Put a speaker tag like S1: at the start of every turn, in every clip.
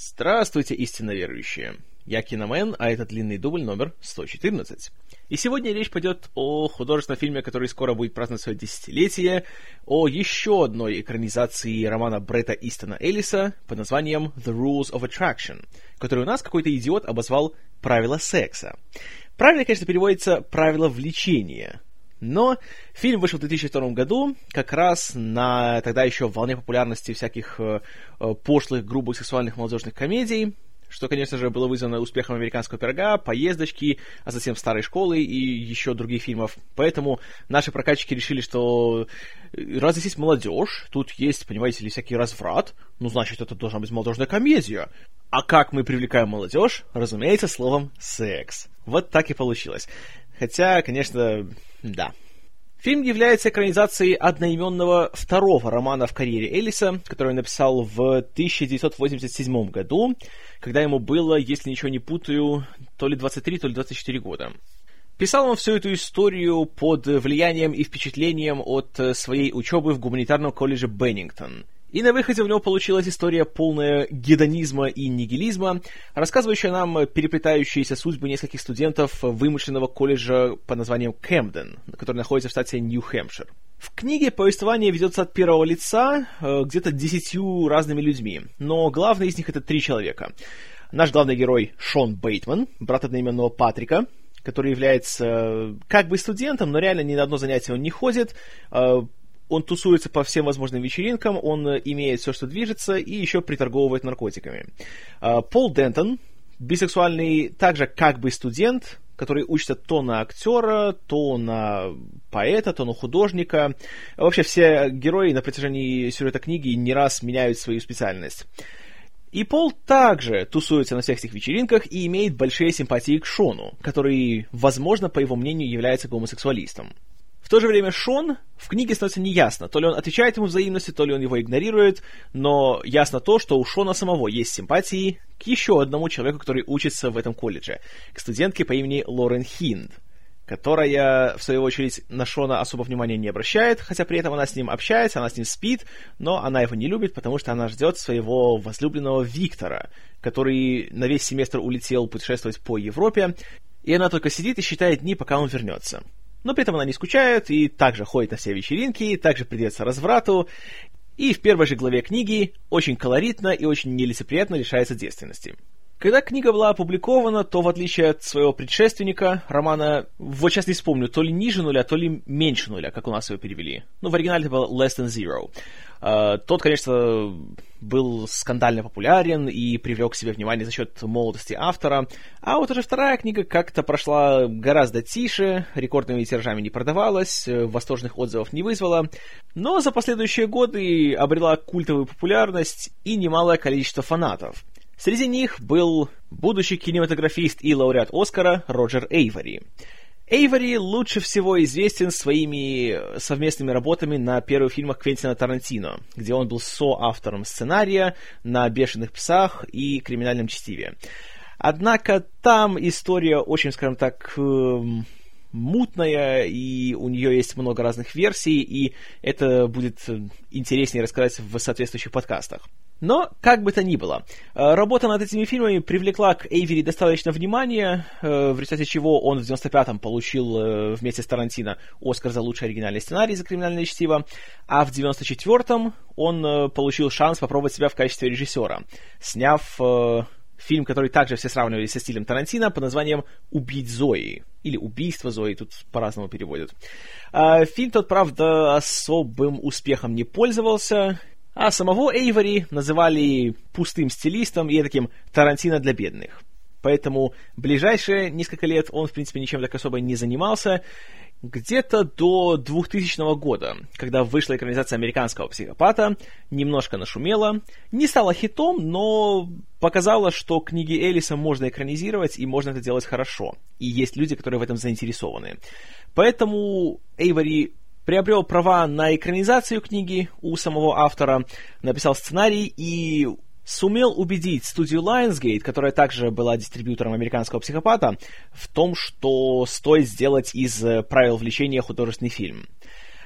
S1: Здравствуйте, истинно верующие! Я Киномен, а это длинный дубль номер 114. И сегодня речь пойдет о художественном фильме, который скоро будет праздновать свое десятилетие, о еще одной экранизации романа Бретта Истона Эллиса под названием The Rules of Attraction, который у нас какой-то идиот обозвал «Правила секса». Правильно, конечно, переводится «Правила влечения», но фильм вышел в 2002 году, как раз на тогда еще волне популярности всяких э, э, пошлых, грубых сексуальных молодежных комедий, что, конечно же, было вызвано успехом «Американского пирога», «Поездочки», а затем «Старой школы» и еще других фильмов. Поэтому наши прокатчики решили, что э, раз здесь есть молодежь, тут есть, понимаете ли, всякий разврат, ну, значит, это должна быть молодежная комедия. А как мы привлекаем молодежь? Разумеется, словом «секс». Вот так и получилось. Хотя, конечно, да. Фильм является экранизацией одноименного второго романа в карьере Эллиса, который он написал в 1987 году, когда ему было, если ничего не путаю, то ли 23, то ли 24 года. Писал он всю эту историю под влиянием и впечатлением от своей учебы в гуманитарном колледже Беннингтон – и на выходе у него получилась история полная гедонизма и нигилизма, рассказывающая нам переплетающиеся судьбы нескольких студентов вымышленного колледжа под названием Кэмден, который находится в штате Нью-Хэмпшир. В книге повествование ведется от первого лица э, где-то десятью разными людьми, но главный из них это три человека. Наш главный герой Шон Бейтман, брат одноименного Патрика, который является э, как бы студентом, но реально ни на одно занятие он не ходит, э, он тусуется по всем возможным вечеринкам, он э, имеет все, что движется, и еще приторговывает наркотиками. А, Пол Дентон, бисексуальный также как бы студент, который учится то на актера, то на поэта, то на художника. Вообще все герои на протяжении сюжета книги не раз меняют свою специальность. И Пол также тусуется на всех этих вечеринках и имеет большие симпатии к Шону, который, возможно, по его мнению, является гомосексуалистом. В то же время Шон в книге становится неясно, то ли он отвечает ему взаимностью, то ли он его игнорирует, но ясно то, что у Шона самого есть симпатии к еще одному человеку, который учится в этом колледже, к студентке по имени Лорен Хинд, которая, в свою очередь, на Шона особо внимания не обращает, хотя при этом она с ним общается, она с ним спит, но она его не любит, потому что она ждет своего возлюбленного Виктора, который на весь семестр улетел путешествовать по Европе, и она только сидит и считает дни, пока он вернется но при этом она не скучает и также ходит на все вечеринки, также придется разврату, и в первой же главе книги очень колоритно и очень нелицеприятно лишается девственности. Когда книга была опубликована, то, в отличие от своего предшественника, романа, вот сейчас не вспомню, то ли ниже нуля, то ли меньше нуля, как у нас его перевели. Ну, в оригинале это был Less Than Zero. Uh, тот, конечно, был скандально популярен и привлек к себе внимание за счет молодости автора, а вот уже вторая книга как-то прошла гораздо тише, рекордными тиражами не продавалась, восторженных отзывов не вызвала, но за последующие годы обрела культовую популярность и немалое количество фанатов — Среди них был будущий кинематографист и лауреат Оскара Роджер Эйвори. Эйвори лучше всего известен своими совместными работами на первых фильмах Квентина Тарантино, где он был соавтором сценария на «Бешеных псах» и «Криминальном чтиве». Однако там история очень, скажем так, эм, мутная, и у нее есть много разных версий, и это будет интереснее рассказать в соответствующих подкастах. Но, как бы то ни было, э, работа над этими фильмами привлекла к Эйвери достаточно внимания, э, в результате чего он в 95-м получил э, вместе с Тарантино Оскар за лучший оригинальный сценарий за «Криминальное чтиво», а в 94-м он получил шанс попробовать себя в качестве режиссера, сняв фильм, который также все сравнивали со стилем Тарантино под названием «Убить Зои». Или «Убийство Зои», тут по-разному переводят. Фильм тот, правда, особым успехом не пользовался, а самого Эйвори называли пустым стилистом и таким Тарантино для бедных. Поэтому ближайшие несколько лет он, в принципе, ничем так особо не занимался. Где-то до 2000 года, когда вышла экранизация американского психопата, немножко нашумела, не стала хитом, но показала, что книги Элиса можно экранизировать и можно это делать хорошо. И есть люди, которые в этом заинтересованы. Поэтому Эйвори приобрел права на экранизацию книги у самого автора, написал сценарий и сумел убедить студию Lionsgate, которая также была дистрибьютором американского психопата, в том, что стоит сделать из правил влечения художественный фильм.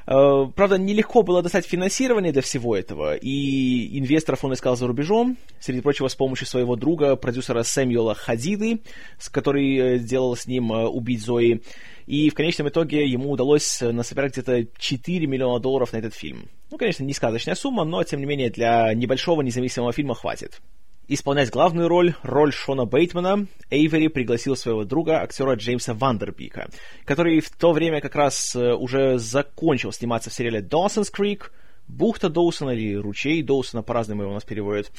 S1: Э, правда, нелегко было достать финансирование для всего этого, и инвесторов он искал за рубежом, среди прочего, с помощью своего друга, продюсера Сэмюэла Хадиды, с который э, делал с ним э, «Убить Зои», и в конечном итоге ему удалось насобирать где-то 4 миллиона долларов на этот фильм. Ну, конечно, не сказочная сумма, но, тем не менее, для небольшого независимого фильма хватит. Исполнять главную роль, роль Шона Бейтмана, Эйвери пригласил своего друга, актера Джеймса Вандербика, который в то время как раз э, уже закончил сниматься в сериале Dawson's Creek, Бухта Доусона или Ручей Доусона, по-разному его у нас переводят,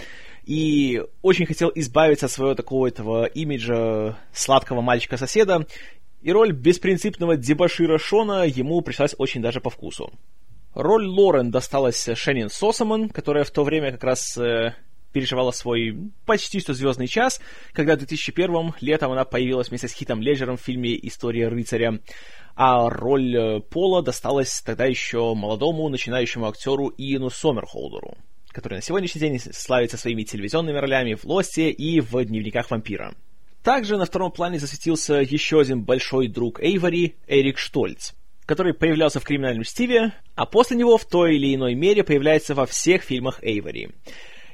S1: и очень хотел избавиться от своего такого этого имиджа сладкого мальчика-соседа, и роль беспринципного дебашира Шона ему пришлась очень даже по вкусу. Роль Лорен досталась Шеннин Сосамон, которая в то время как раз э, переживала свой почти что звездный час, когда в 2001 летом она появилась вместе с Хитом Леджером в фильме «История рыцаря», а роль э, Пола досталась тогда еще молодому начинающему актеру Иену Сомерхолдеру, который на сегодняшний день славится своими телевизионными ролями в «Лосте» и в «Дневниках вампира». Также на втором плане засветился еще один большой друг Эйвори, Эрик Штольц, который появлялся в «Криминальном Стиве», а после него в той или иной мере появляется во всех фильмах Эйвори.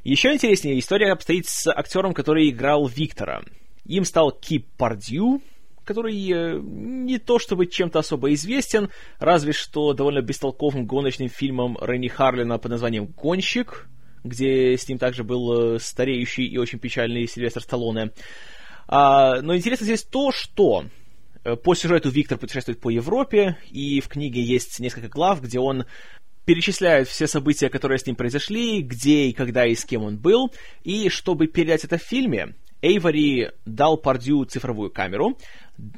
S1: Еще интереснее история обстоит с актером, который играл Виктора. Им стал Кип Пардью, который э, не то чтобы чем-то особо известен, разве что довольно бестолковым гоночным фильмом Ренни Харлина под названием «Гонщик», где с ним также был э, стареющий и очень печальный Сильвестр Сталлоне. А, но интересно здесь то, что э, по сюжету Виктор путешествует по Европе, и в книге есть несколько глав, где он перечисляет все события, которые с ним произошли, где и когда и с кем он был, и чтобы передать это в фильме, Эйвори дал Пардю цифровую камеру,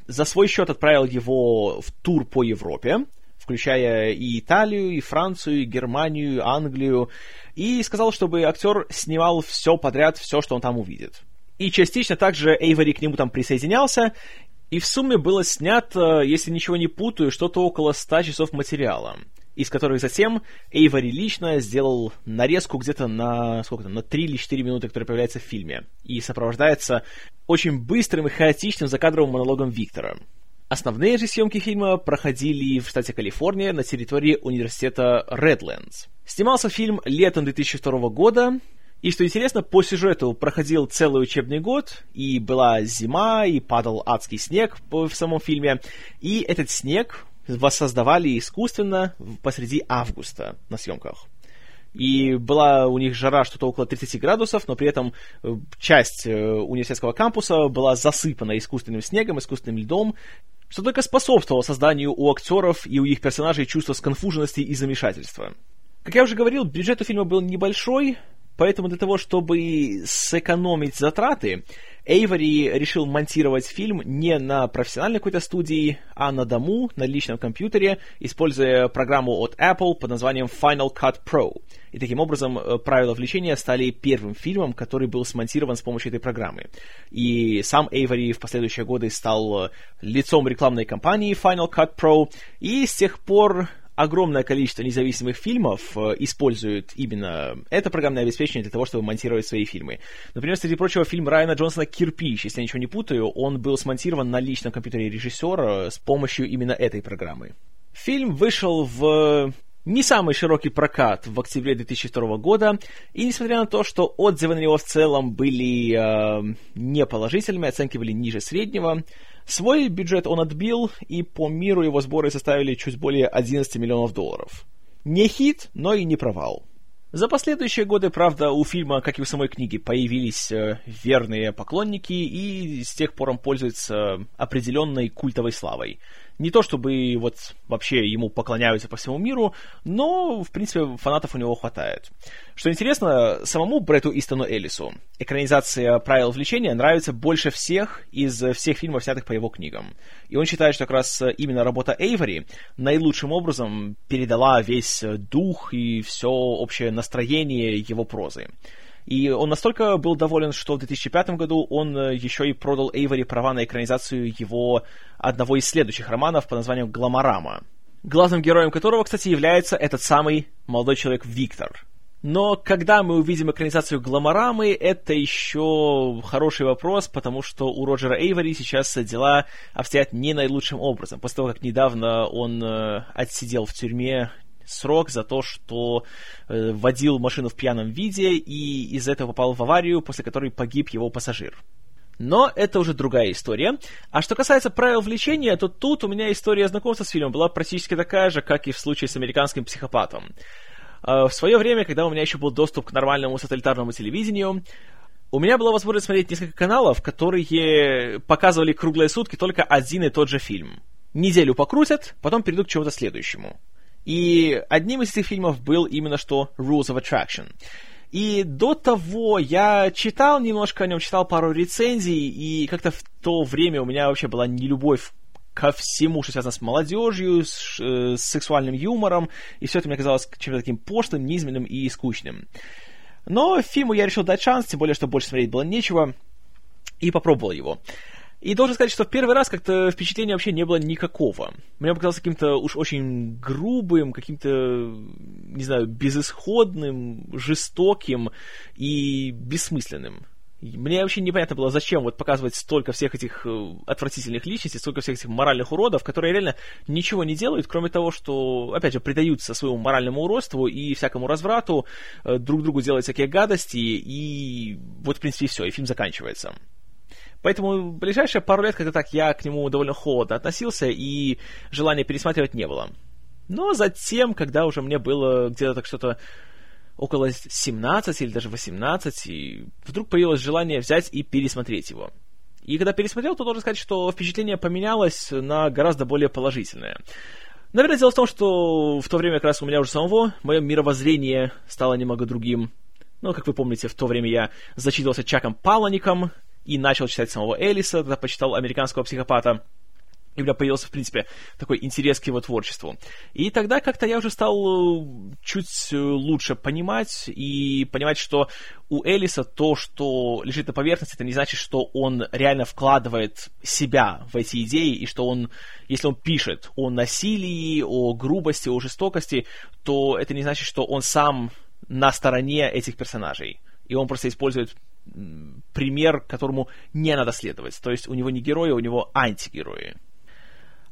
S1: за свой счет отправил его в тур по Европе, включая и Италию, и Францию, и Германию, и Англию, и сказал, чтобы актер снимал все подряд, все, что он там увидит. И частично также Эйвори к нему там присоединялся, и в сумме было снято, если ничего не путаю, что-то около 100 часов материала из которых затем Эйвори лично сделал нарезку где-то на, сколько там, на 3 или 4 минуты, которая появляется в фильме, и сопровождается очень быстрым и хаотичным закадровым монологом Виктора. Основные же съемки фильма проходили в штате Калифорния на территории университета Редлендс. Снимался фильм летом 2002 года, и, что интересно, по сюжету проходил целый учебный год, и была зима, и падал адский снег в самом фильме, и этот снег воссоздавали искусственно посреди августа на съемках. И была у них жара что-то около 30 градусов, но при этом э, часть э, университетского кампуса была засыпана искусственным снегом, искусственным льдом, что только способствовало созданию у актеров и у их персонажей чувства сконфуженности и замешательства. Как я уже говорил, бюджет у фильма был небольшой, поэтому для того, чтобы сэкономить затраты, Эйвори решил монтировать фильм не на профессиональной какой-то студии, а на дому, на личном компьютере, используя программу от Apple под названием Final Cut Pro. И таким образом э, «Правила влечения» стали первым фильмом, который был смонтирован с помощью этой программы. И сам Эйвори в последующие годы стал э, лицом рекламной кампании Final Cut Pro, и с тех пор огромное количество независимых фильмов э, используют именно это программное обеспечение для того, чтобы монтировать свои фильмы. Например, среди прочего, фильм Райана Джонсона «Кирпич», если я ничего не путаю, он был смонтирован на личном компьютере режиссера с помощью именно этой программы. Фильм вышел в не самый широкий прокат в октябре 2002 года, и несмотря на то, что отзывы на него в целом были э, неположительными, оценки были ниже среднего, Свой бюджет он отбил, и по миру его сборы составили чуть более 11 миллионов долларов. Не хит, но и не провал. За последующие годы, правда, у фильма, как и у самой книги, появились э, верные поклонники, и с тех пор он пользуется определенной культовой славой. Не то чтобы вот вообще ему поклоняются по всему миру, но, в принципе, фанатов у него хватает. Что интересно, самому Бретту Истону Эллису экранизация «Правил влечения» нравится больше всех из всех фильмов, снятых по его книгам. И он считает, что как раз именно работа Эйвори наилучшим образом передала весь дух и все общее настроение его прозы. И он настолько был доволен, что в 2005 году он э, еще и продал Эйвори права на экранизацию его одного из следующих романов по названию «Гламорама», главным героем которого, кстати, является этот самый молодой человек Виктор. Но когда мы увидим экранизацию Гламорамы, это еще хороший вопрос, потому что у Роджера Эйвори сейчас дела обстоят не наилучшим образом. После того, как недавно он э, отсидел в тюрьме срок за то, что э, водил машину в пьяном виде и из-за этого попал в аварию, после которой погиб его пассажир. Но это уже другая история. А что касается правил влечения, то тут у меня история знакомства с фильмом была практически такая же, как и в случае с американским психопатом. А, в свое время, когда у меня еще был доступ к нормальному сателлитарному телевидению, у меня была возможность смотреть несколько каналов, которые показывали круглые сутки только один и тот же фильм. Неделю покрутят, потом перейдут к чему-то следующему. И одним из этих фильмов был именно что Rules of Attraction. И до того я читал немножко о нем, читал пару рецензий, и как-то в то время у меня вообще была нелюбовь ко всему, что связано с молодежью, с, э, с сексуальным юмором, и все это мне казалось чем-то таким пошлым, низменным и скучным. Но фильму я решил дать шанс, тем более, что больше смотреть было нечего, и попробовал его. И должен сказать, что в первый раз как-то впечатления вообще не было никакого. Мне показалось каким-то уж очень грубым, каким-то, не знаю, безысходным, жестоким и бессмысленным. Мне вообще непонятно было, зачем вот показывать столько всех этих э, отвратительных личностей, столько всех этих моральных уродов, которые реально ничего не делают, кроме того, что, опять же, предаются своему моральному уродству и всякому разврату, э, друг другу делают всякие гадости, и вот, в принципе, все, и фильм заканчивается. Поэтому ближайшие пару лет как-то так я к нему довольно холодно относился, и желания пересматривать не было. Но затем, когда уже мне было где-то так что-то около 17 или даже 18, и вдруг появилось желание взять и пересмотреть его. И когда пересмотрел, то должен сказать, что впечатление поменялось на гораздо более положительное. Наверное, дело в том, что в то время как раз у меня уже самого мое мировоззрение стало немного другим. Ну, как вы помните, в то время я зачитывался Чаком Палаником, и начал читать самого Элиса, тогда почитал «Американского психопата», и у меня появился, в принципе, такой интерес к его творчеству. И тогда как-то я уже стал э, чуть э, лучше понимать и понимать, что у Элиса то, что лежит на поверхности, это не значит, что он реально вкладывает себя в эти идеи, и что он, если он пишет о насилии, о грубости, о жестокости, то это не значит, что он сам на стороне этих персонажей. И он просто использует пример, которому не надо следовать. То есть у него не герои, у него антигерои.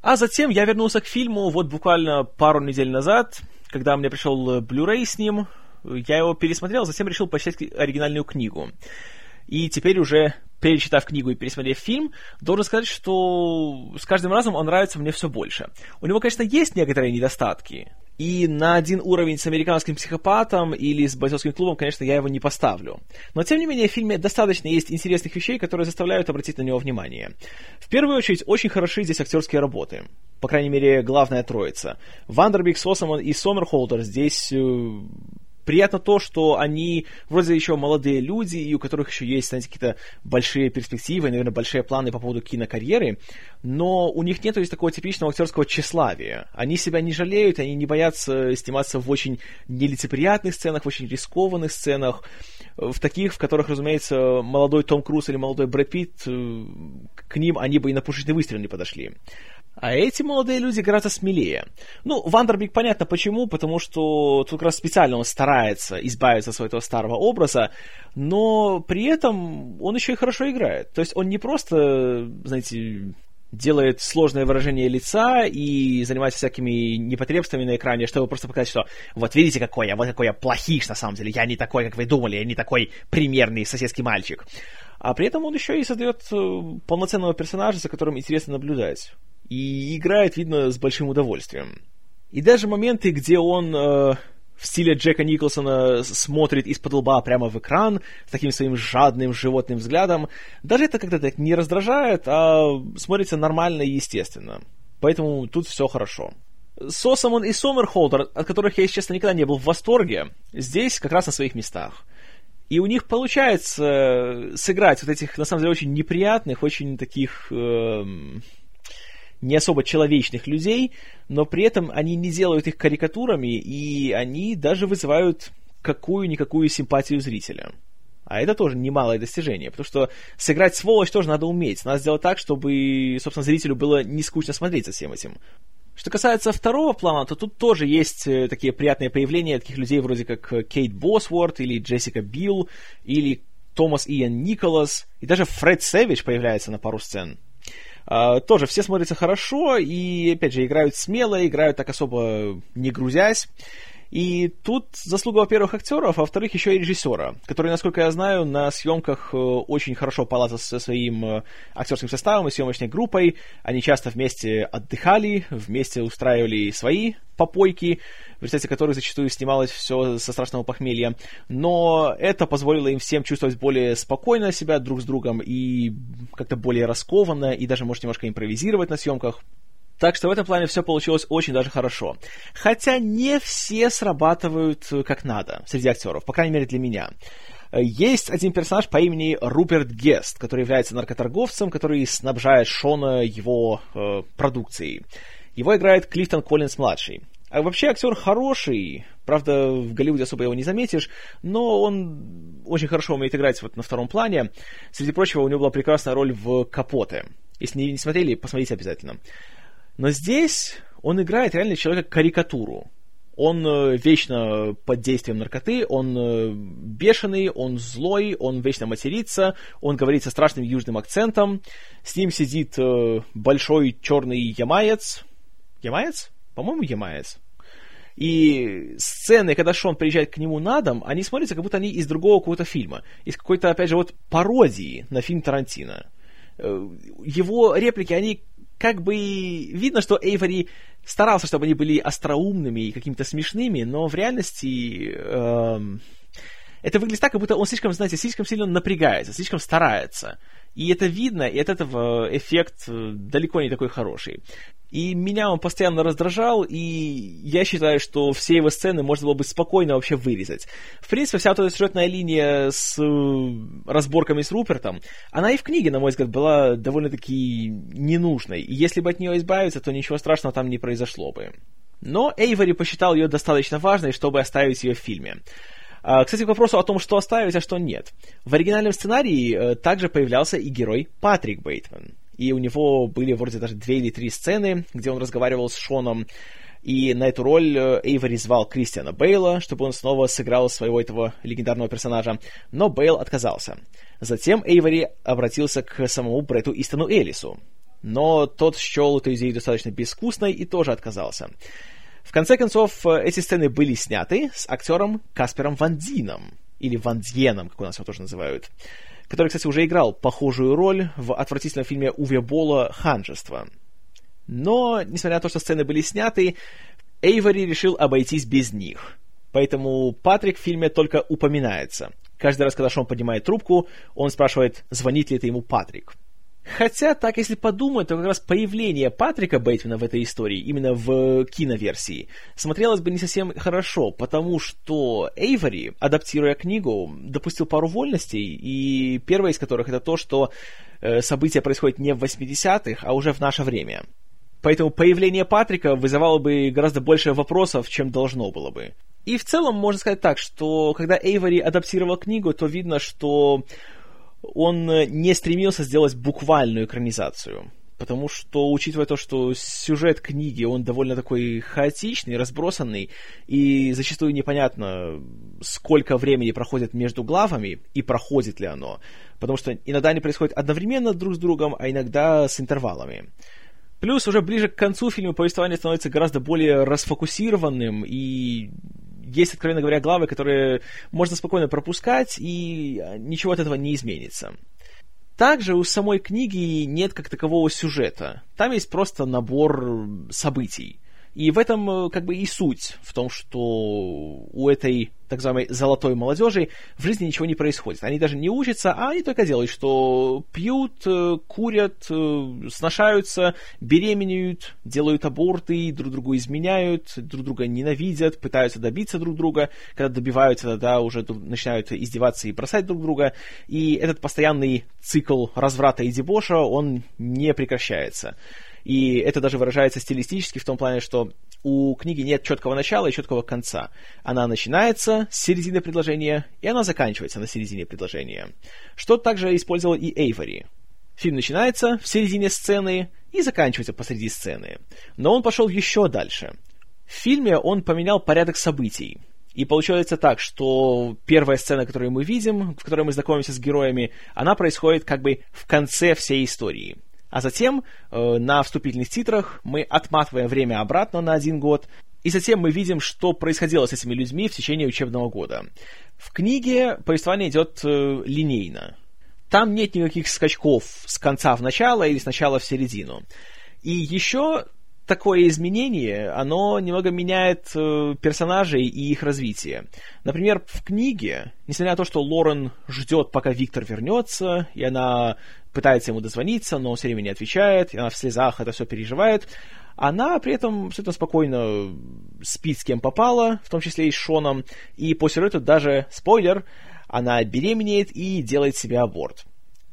S1: А затем я вернулся к фильму вот буквально пару недель назад, когда мне пришел Blu-ray с ним. Я его пересмотрел, затем решил почитать оригинальную книгу. И теперь уже, перечитав книгу и пересмотрев фильм, должен сказать, что с каждым разом он нравится мне все больше. У него, конечно, есть некоторые недостатки. И на один уровень с американским психопатом или с бойцовским клубом, конечно, я его не поставлю. Но, тем не менее, в фильме достаточно есть интересных вещей, которые заставляют обратить на него внимание. В первую очередь, очень хороши здесь актерские работы. По крайней мере, главная троица. Вандербик, Сосомон и Сомерхолдер здесь э, приятно то, что они вроде еще молодые люди, и у которых еще есть, знаете, какие-то большие перспективы, наверное, большие планы по поводу кинокарьеры, но у них нет есть такого типичного актерского тщеславия. Они себя не жалеют, они не боятся сниматься в очень нелицеприятных сценах, в очень рискованных сценах, в таких, в которых, разумеется, молодой Том Круз или молодой Брэд Питт, э, к ним они бы и на пушечный выстрел не подошли. А эти молодые люди гораздо смелее. Ну, Вандербик понятно почему, потому что тут как раз специально он старается избавиться от своего старого образа, но при этом он еще и хорошо играет. То есть он не просто, знаете, делает сложное выражение лица и занимается всякими непотребствами на экране, чтобы просто показать, что вот видите, какой я, вот какой я плохиш на самом деле, я не такой, как вы думали, я не такой примерный соседский мальчик. А при этом он еще и создает э, полноценного персонажа, за которым интересно наблюдать и играет, видно, с большим удовольствием. И даже моменты, где он э, в стиле Джека Николсона смотрит из-под лба прямо в экран с таким своим жадным животным взглядом, даже это как-то так не раздражает, а смотрится нормально и естественно. Поэтому тут все хорошо. Сосамон и Сомерхолдер, от которых я, если честно, никогда не был в восторге, здесь как раз на своих местах. И у них получается сыграть вот этих, на самом деле, очень неприятных, очень таких... Э, не особо человечных людей, но при этом они не делают их карикатурами, и они даже вызывают какую-никакую симпатию зрителя. А это тоже немалое достижение, потому что сыграть сволочь тоже надо уметь. Надо сделать так, чтобы, собственно, зрителю было не скучно смотреть за всем этим. Что касается второго плана, то тут тоже есть э, такие приятные появления таких людей вроде как э, Кейт Босворд или Джессика Билл или Томас Иэн Николас, и даже Фред Сэвидж появляется на пару сцен. Uh, тоже все смотрятся хорошо и, опять же, играют смело, играют так особо не грузясь. И тут заслуга, во-первых, актеров, а во-вторых, еще и режиссера, который, насколько я знаю, на съемках э, очень хорошо палатал со своим э, актерским составом и съемочной группой. Они часто вместе отдыхали, вместе устраивали свои попойки, в результате которых зачастую снималось все со страшного похмелья. Но это позволило им всем чувствовать более спокойно себя друг с другом и как-то более раскованно, и даже, может, немножко импровизировать на съемках. Так что в этом плане все получилось очень даже хорошо. Хотя не все срабатывают э, как надо среди актеров, по крайней мере для меня. Э, есть один персонаж по имени Руперт Гест, который является наркоторговцем, который снабжает Шона его э, продукцией. Его играет Клифтон Коллинс-младший. А вообще актер хороший, правда, в Голливуде особо его не заметишь, но он очень хорошо умеет играть вот на втором плане. Среди прочего, у него была прекрасная роль в «Капоте». Если не смотрели, посмотрите обязательно. Но здесь он играет реально человека-карикатуру. Он э, вечно под действием наркоты, он э, бешеный, он злой, он вечно матерится, он говорит со страшным южным акцентом. С ним сидит э, большой черный ямаец. Ямаец? По-моему, ямаец. И сцены, когда Шон приезжает к нему на дом, они смотрятся, как будто они из другого какого-то фильма. Из какой-то, опять же, вот пародии на фильм Тарантино. Его реплики, они как бы видно, что Эйвори старался, чтобы они были остроумными и какими-то смешными, но в реальности эм, это выглядит так, как будто он слишком, знаете, слишком сильно напрягается, слишком старается. И это видно, и от этого эффект э, далеко не такой хороший. И меня он постоянно раздражал, и я считаю, что все его сцены можно было бы спокойно вообще вырезать. В принципе, вся эта сюжетная линия с э, разборками с Рупертом, она и в книге, на мой взгляд, была довольно-таки ненужной. И если бы от нее избавиться, то ничего страшного там не произошло бы. Но Эйвори посчитал ее достаточно важной, чтобы оставить ее в фильме. А, кстати, к вопросу о том, что оставить, а что нет. В оригинальном сценарии э, также появлялся и герой Патрик Бейтман и у него были вроде даже две или три сцены, где он разговаривал с Шоном, и на эту роль э, Эйвори звал Кристиана Бейла, чтобы он снова сыграл своего этого легендарного персонажа, но Бейл отказался. Затем Эйвори обратился к самому Брету Истону Элису, но тот счел эту идею достаточно безвкусной и тоже отказался. В конце концов, э, эти сцены были сняты с актером Каспером Ван Дином, или Ван Дьеном, как у нас его тоже называют который, кстати, уже играл похожую роль в отвратительном фильме Уве Бола «Ханжество». Но, несмотря на то, что сцены были сняты, Эйвори решил обойтись без них. Поэтому Патрик в фильме только упоминается. Каждый раз, когда Шон поднимает трубку, он спрашивает, звонит ли это ему Патрик. Хотя, так если подумать, то как раз появление Патрика Бейтмана в этой истории, именно в киноверсии, смотрелось бы не совсем хорошо, потому что Эйвори, адаптируя книгу, допустил пару вольностей, и первая из которых это то, что э, события происходят не в 80-х, а уже в наше время. Поэтому появление Патрика вызывало бы гораздо больше вопросов, чем должно было бы. И в целом можно сказать так, что когда Эйвори адаптировал книгу, то видно, что он э, не стремился сделать буквальную экранизацию. Потому что, учитывая то, что сюжет книги, он довольно такой хаотичный, разбросанный, и зачастую непонятно, сколько времени проходит между главами, и проходит ли оно. Потому что иногда они происходят одновременно друг с другом, а иногда с интервалами. Плюс уже ближе к концу фильма повествование становится гораздо более расфокусированным, и есть, откровенно говоря, главы, которые можно спокойно пропускать, и ничего от этого не изменится. Также у самой книги нет как такового сюжета. Там есть просто набор событий. И в этом э, как бы и суть, в том, что у этой так называемой золотой молодежи в жизни ничего не происходит. Они даже не учатся, а они только делают, что пьют, э, курят, э, сношаются, беременеют, делают аборты, друг другу изменяют, друг друга ненавидят, пытаются добиться друг друга. Когда добиваются, тогда уже начинают издеваться и бросать друг друга. И этот постоянный цикл разврата и дебоша, он не прекращается. И это даже выражается стилистически в том плане, что у книги нет четкого начала и четкого конца. Она начинается с середины предложения, и она заканчивается на середине предложения. Что также использовал и Эйвори. Фильм начинается в середине сцены и заканчивается посреди сцены. Но он пошел еще дальше. В фильме он поменял порядок событий. И получается так, что первая сцена, которую мы видим, в которой мы знакомимся с героями, она происходит как бы в конце всей истории – А затем э, на вступительных титрах мы отматываем время обратно на один год, и затем мы видим, что происходило с этими людьми в течение учебного года. В книге повествование идет э, линейно. Там нет никаких скачков с конца в начало или с начала в середину. И еще такое изменение, оно немного меняет э, персонажей и их развитие. Например, в книге, несмотря на то, что Лорен ждет, пока Виктор вернется, и она пытается ему дозвониться, но он все время не отвечает, и она в слезах это все переживает, она при этом абсолютно спокойно спит с кем попала, в том числе и с Шоном, и после этого даже, спойлер, она беременеет и делает себе аборт.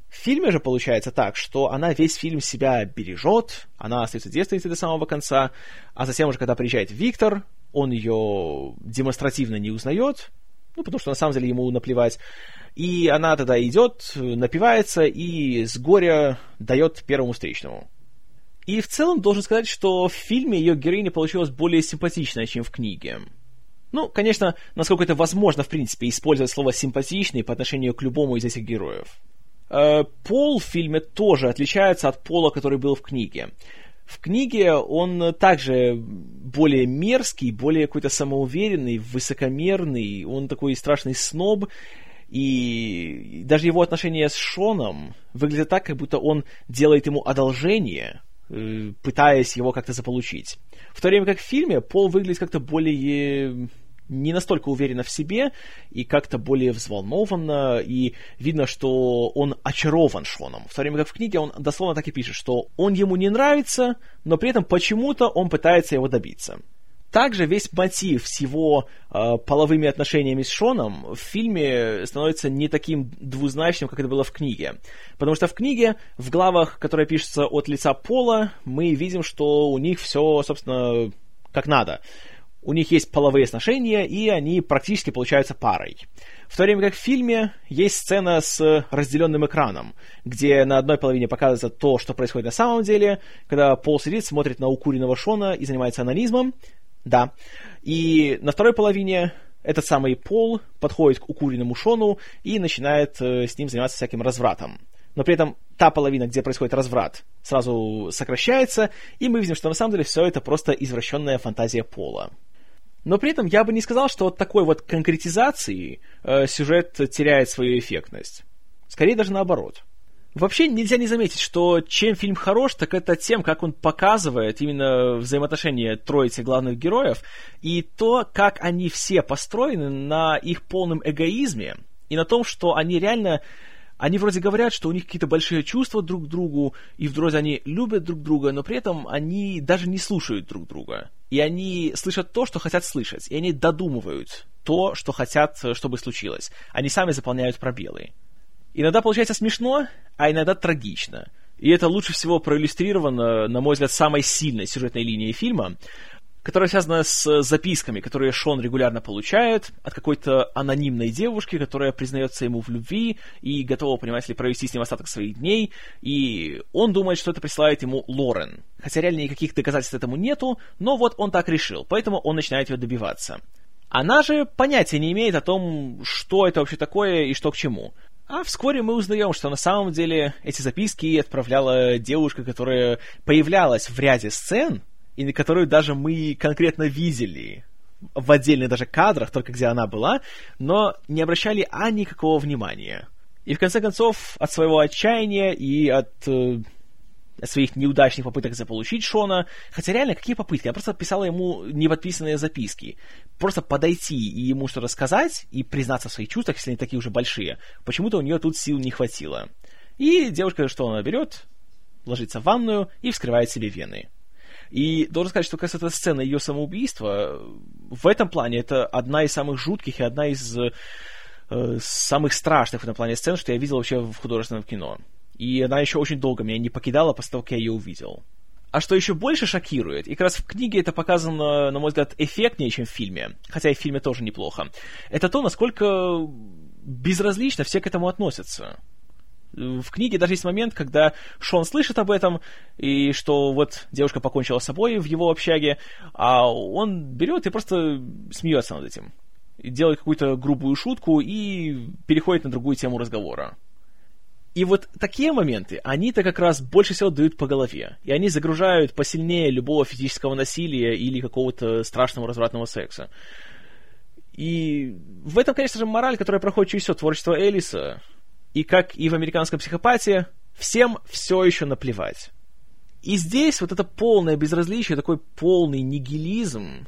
S1: В фильме же получается так, что она весь фильм себя бережет, она остается девственницей до самого конца, а затем уже, когда приезжает Виктор, он ее демонстративно не узнает, ну, потому что на самом деле ему наплевать, и она тогда идет, напивается и с горя дает первому встречному. И в целом должен сказать, что в фильме ее героиня получилась более симпатичная, чем в книге. Ну, конечно, насколько это возможно, в принципе, использовать слово «симпатичный» по отношению к любому из этих героев. Э, пол в фильме тоже отличается от пола, который был в книге. В книге он также более мерзкий, более какой-то самоуверенный, высокомерный, он такой страшный сноб, и даже его отношения с Шоном выглядят так, как будто он делает ему одолжение, э, пытаясь его как-то заполучить. В то время как в фильме Пол выглядит как-то более не настолько уверенно в себе и как-то более взволнованно, и видно, что он очарован Шоном. В то время как в книге он дословно так и пишет, что он ему не нравится, но при этом почему-то он пытается его добиться. Также весь мотив с его э, половыми отношениями с Шоном в фильме становится не таким двузначным, как это было в книге. Потому что в книге, в главах, которые пишутся от лица Пола, мы видим, что у них все, собственно, как надо у них есть половые сношения, и они практически получаются парой. В то время как в фильме есть сцена с разделенным экраном, где на одной половине показывается то, что происходит на самом деле, когда Пол сидит, смотрит на укуренного Шона и занимается анонизмом. Да. И на второй половине этот самый Пол подходит к укуренному Шону и начинает э, с ним заниматься всяким развратом. Но при этом та половина, где происходит разврат, сразу сокращается, и мы видим, что на самом деле все это просто извращенная фантазия Пола. Но при этом я бы не сказал, что от такой вот конкретизации э, сюжет теряет свою эффектность. Скорее даже наоборот. Вообще нельзя не заметить, что чем фильм хорош, так это тем, как он показывает именно взаимоотношения троицы главных героев и то, как они все построены на их полном эгоизме и на том, что они реально они вроде говорят, что у них какие-то большие чувства друг к другу, и вроде они любят друг друга, но при этом они даже не слушают друг друга. И они слышат то, что хотят слышать, и они додумывают то, что хотят, чтобы случилось. Они сами заполняют пробелы. Иногда получается смешно, а иногда трагично. И это лучше всего проиллюстрировано, на мой взгляд, самой сильной сюжетной линией фильма, которая связана с записками, которые Шон регулярно получает от какой-то анонимной девушки, которая признается ему в любви и готова, понимаете ли, провести с ним остаток своих дней, и он думает, что это присылает ему Лорен. Хотя реально никаких доказательств этому нету, но вот он так решил, поэтому он начинает ее добиваться. Она же понятия не имеет о том, что это вообще такое и что к чему. А вскоре мы узнаем, что на самом деле эти записки отправляла девушка, которая появлялась в ряде сцен, и на которую даже мы конкретно видели в отдельных даже кадрах, только где она была, но не обращали а никакого внимания. И в конце концов, от своего отчаяния и от э, своих неудачных попыток заполучить Шона, хотя реально, какие попытки? Я просто писала ему неподписанные записки. Просто подойти и ему что-то рассказать и признаться в своих чувствах, если они такие уже большие. Почему-то у нее тут сил не хватило. И девушка, что она берет, ложится в ванную и вскрывает себе вены. И должен сказать, что как эта сцена ее самоубийства, в этом плане это одна из самых жутких и одна из э, самых страшных в этом плане сцен, что я видел вообще в художественном кино. И она еще очень долго меня не покидала после того, как я ее увидел. А что еще больше шокирует, и как раз в книге это показано, на мой взгляд, эффектнее, чем в фильме, хотя и в фильме тоже неплохо, это то, насколько безразлично все к этому относятся в книге даже есть момент, когда Шон слышит об этом, и что вот девушка покончила с собой в его общаге, а он берет и просто смеется над этим. Делает какую-то грубую шутку и переходит на другую тему разговора. И вот такие моменты, они-то как раз больше всего дают по голове. И они загружают посильнее любого физического насилия или какого-то страшного развратного секса. И в этом, конечно же, мораль, которая проходит через все творчество Элиса. И как и в американском психопате, всем все еще наплевать. И здесь вот это полное безразличие, такой полный нигилизм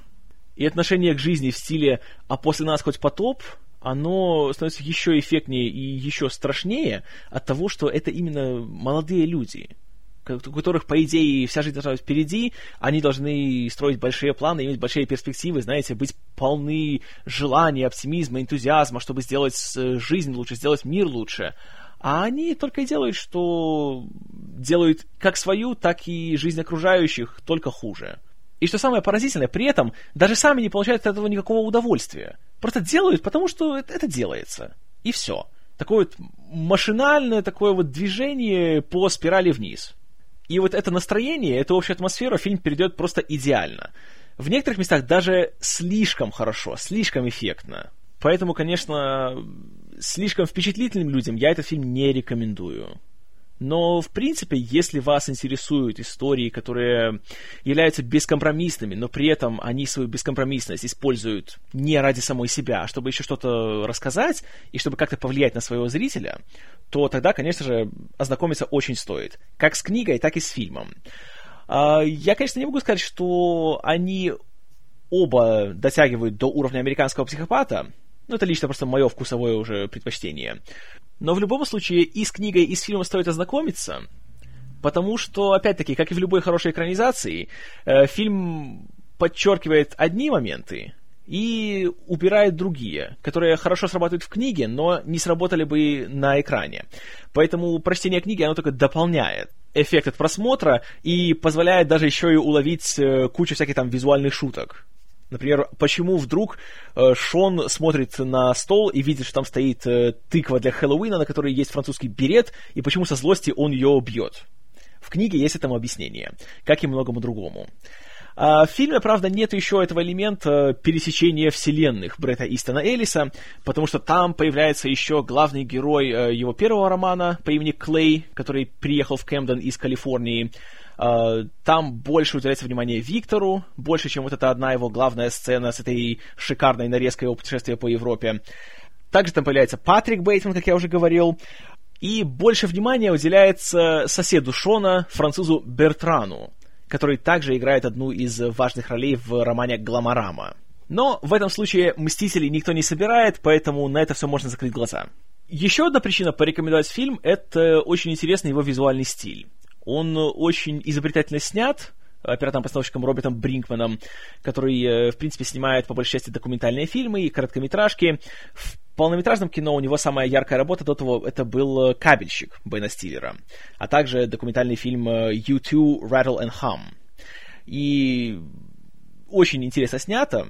S1: и отношение к жизни в стиле «а после нас хоть потоп», оно становится еще эффектнее и еще страшнее от того, что это именно молодые люди, у которых, по идее, вся жизнь должна быть впереди, они должны строить большие планы, иметь большие перспективы, знаете, быть полны желания, оптимизма, энтузиазма, чтобы сделать жизнь лучше, сделать мир лучше. А они только и делают, что делают как свою, так и жизнь окружающих только хуже. И что самое поразительное, при этом даже сами не получают от этого никакого удовольствия. Просто делают, потому что это, это делается. И все. Такое вот машинальное такое вот движение по спирали вниз. И вот это настроение, эту общую атмосферу фильм перейдет просто идеально. В некоторых местах даже слишком хорошо, слишком эффектно. Поэтому, конечно, слишком впечатлительным людям я этот фильм не рекомендую. Но, в принципе, если вас интересуют истории, которые являются бескомпромиссными, но при этом они свою бескомпромиссность используют не ради самой себя, а чтобы еще что-то рассказать и чтобы как-то повлиять на своего зрителя, то тогда, конечно же, ознакомиться очень стоит. Как с книгой, так и с фильмом. А, я, конечно, не могу сказать, что они оба дотягивают до уровня американского психопата, ну, это лично просто мое вкусовое уже предпочтение. Но в любом случае и с книгой, и с фильмом стоит ознакомиться, потому что, опять-таки, как и в любой хорошей экранизации, э, фильм подчеркивает одни моменты и убирает другие, которые хорошо срабатывают в книге, но не сработали бы на экране. Поэтому прочтение книги, оно только дополняет эффект от просмотра и позволяет даже еще и уловить э, кучу всяких там визуальных шуток. Например, почему вдруг э, Шон смотрит на стол и видит, что там стоит э, тыква для Хэллоуина, на которой есть французский берет, и почему со злости он ее бьет. В книге есть этому объяснение, как и многому другому. А в фильме, правда, нет еще этого элемента пересечения вселенных Бретта Истона Эллиса, потому что там появляется еще главный герой э, его первого романа по имени Клей, который приехал в Кэмден из Калифорнии, там больше уделяется внимание Виктору, больше, чем вот эта одна его главная сцена с этой шикарной нарезкой его путешествия по Европе. Также там появляется Патрик Бейтман, как я уже говорил. И больше внимания уделяется соседу Шона, французу Бертрану, который также играет одну из важных ролей в романе «Гламорама». Но в этом случае Мстителей никто не собирает, поэтому на это все можно закрыть глаза. Еще одна причина порекомендовать фильм — это очень интересный его визуальный стиль. Он очень изобретательно снят, оператором-постановщиком Робертом Бринкманом, который, э, в принципе, снимает по большей части документальные фильмы и короткометражки. В полнометражном кино у него самая яркая работа до того это был «Кабельщик» Бена Стиллера, а также документальный фильм U2 Rattle and Hum. И очень интересно снято,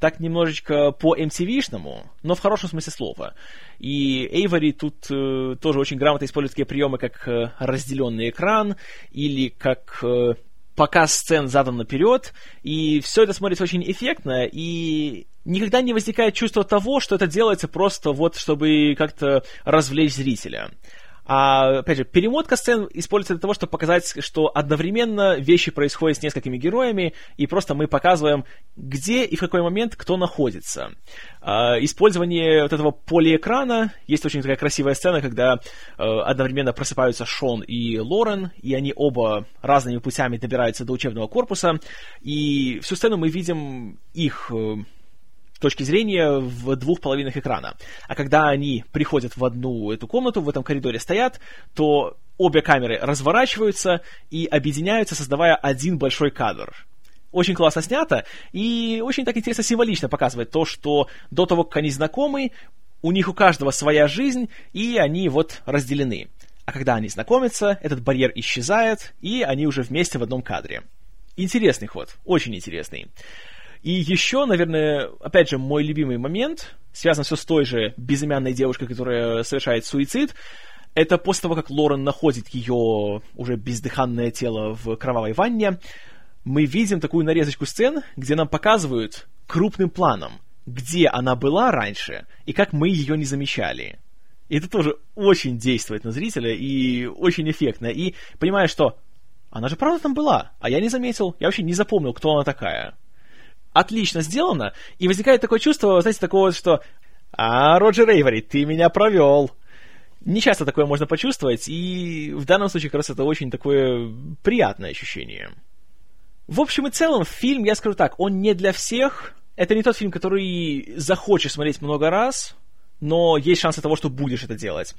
S1: так немножечко по MTV-шному, но в хорошем смысле слова. И Эйвори тут э, тоже очень грамотно использует такие приемы, как э, разделенный экран или как э, показ сцен задан наперед, и все это смотрится очень эффектно, и никогда не возникает чувство того, что это делается просто вот, чтобы как-то развлечь зрителя. А, опять же, перемотка сцен используется для того, чтобы показать, что одновременно вещи происходят с несколькими героями, и просто мы показываем, где и в какой момент кто находится. А, использование вот этого полиэкрана, есть очень такая красивая сцена, когда а, одновременно просыпаются Шон и Лорен, и они оба разными путями добираются до учебного корпуса, и всю сцену мы видим их э, точки зрения в двух половинах экрана. А когда они приходят в одну эту комнату, в этом коридоре стоят, то обе камеры разворачиваются и объединяются, создавая один большой кадр. Очень классно снято и очень так интересно символично показывает то, что до того, как они знакомы, у них у каждого своя жизнь, и они вот разделены. А когда они знакомятся, этот барьер исчезает, и они уже вместе в одном кадре. Интересный ход, очень интересный. И еще, наверное, опять же, мой любимый момент, связан все с той же безымянной девушкой, которая совершает суицид, это после того, как Лорен находит ее уже бездыханное тело в кровавой ванне, мы видим такую нарезочку сцен, где нам показывают крупным планом, где она была раньше и как мы ее не замечали. И это тоже очень действует на зрителя и очень эффектно. И понимаешь, что она же правда там была, а я не заметил, я вообще не запомнил, кто она такая. Отлично сделано, и возникает такое чувство, знаете, такого, что «А, Роджер Эйвори, ты меня провел!» Не часто такое можно почувствовать, и в данном случае как раз это очень такое приятное ощущение. В общем и целом, фильм, я скажу так, он не для всех. Это не тот фильм, который захочешь смотреть много раз, но есть шансы того, что будешь это делать.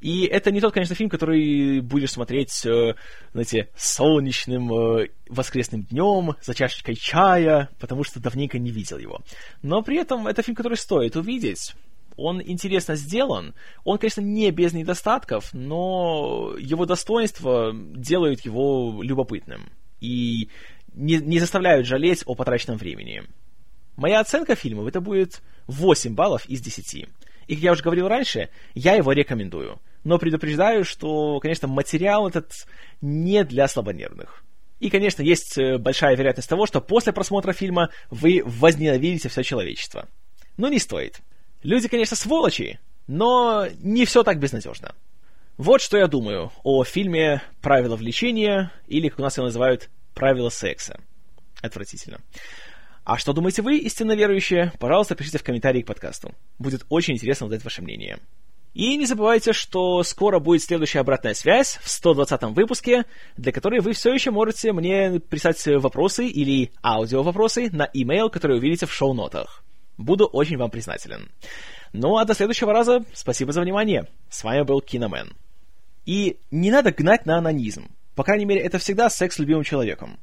S1: И это не тот, конечно, фильм, который будешь смотреть, э, знаете, солнечным э, воскресным днем, за чашечкой чая, потому что давненько не видел его. Но при этом это фильм, который стоит увидеть. Он интересно сделан. Он, конечно, не без недостатков, но его достоинства делают его любопытным. И не, не заставляют жалеть о потраченном времени. Моя оценка фильма это будет 8 баллов из 10. И, как я уже говорил раньше, я его рекомендую. Но предупреждаю, что, конечно, материал этот не для слабонервных. И, конечно, есть э, большая вероятность того, что после просмотра фильма вы возненавидите все человечество. Но не стоит. Люди, конечно, сволочи, но не все так безнадежно. Вот что я думаю о фильме «Правила влечения» или, как у нас его называют, «Правила секса». Отвратительно. А что думаете вы, истинно верующие? Пожалуйста, пишите в комментарии к подкасту. Будет очень интересно узнать ваше мнение. И не забывайте, что скоро будет следующая обратная связь в 120 выпуске, для которой вы все еще можете мне прислать вопросы или аудио-вопросы на имейл, который увидите в шоу-нотах. Буду очень вам признателен. Ну а до следующего раза спасибо за внимание. С вами был Киномен. И не надо гнать на анонизм. По крайней мере, это всегда секс с любимым человеком.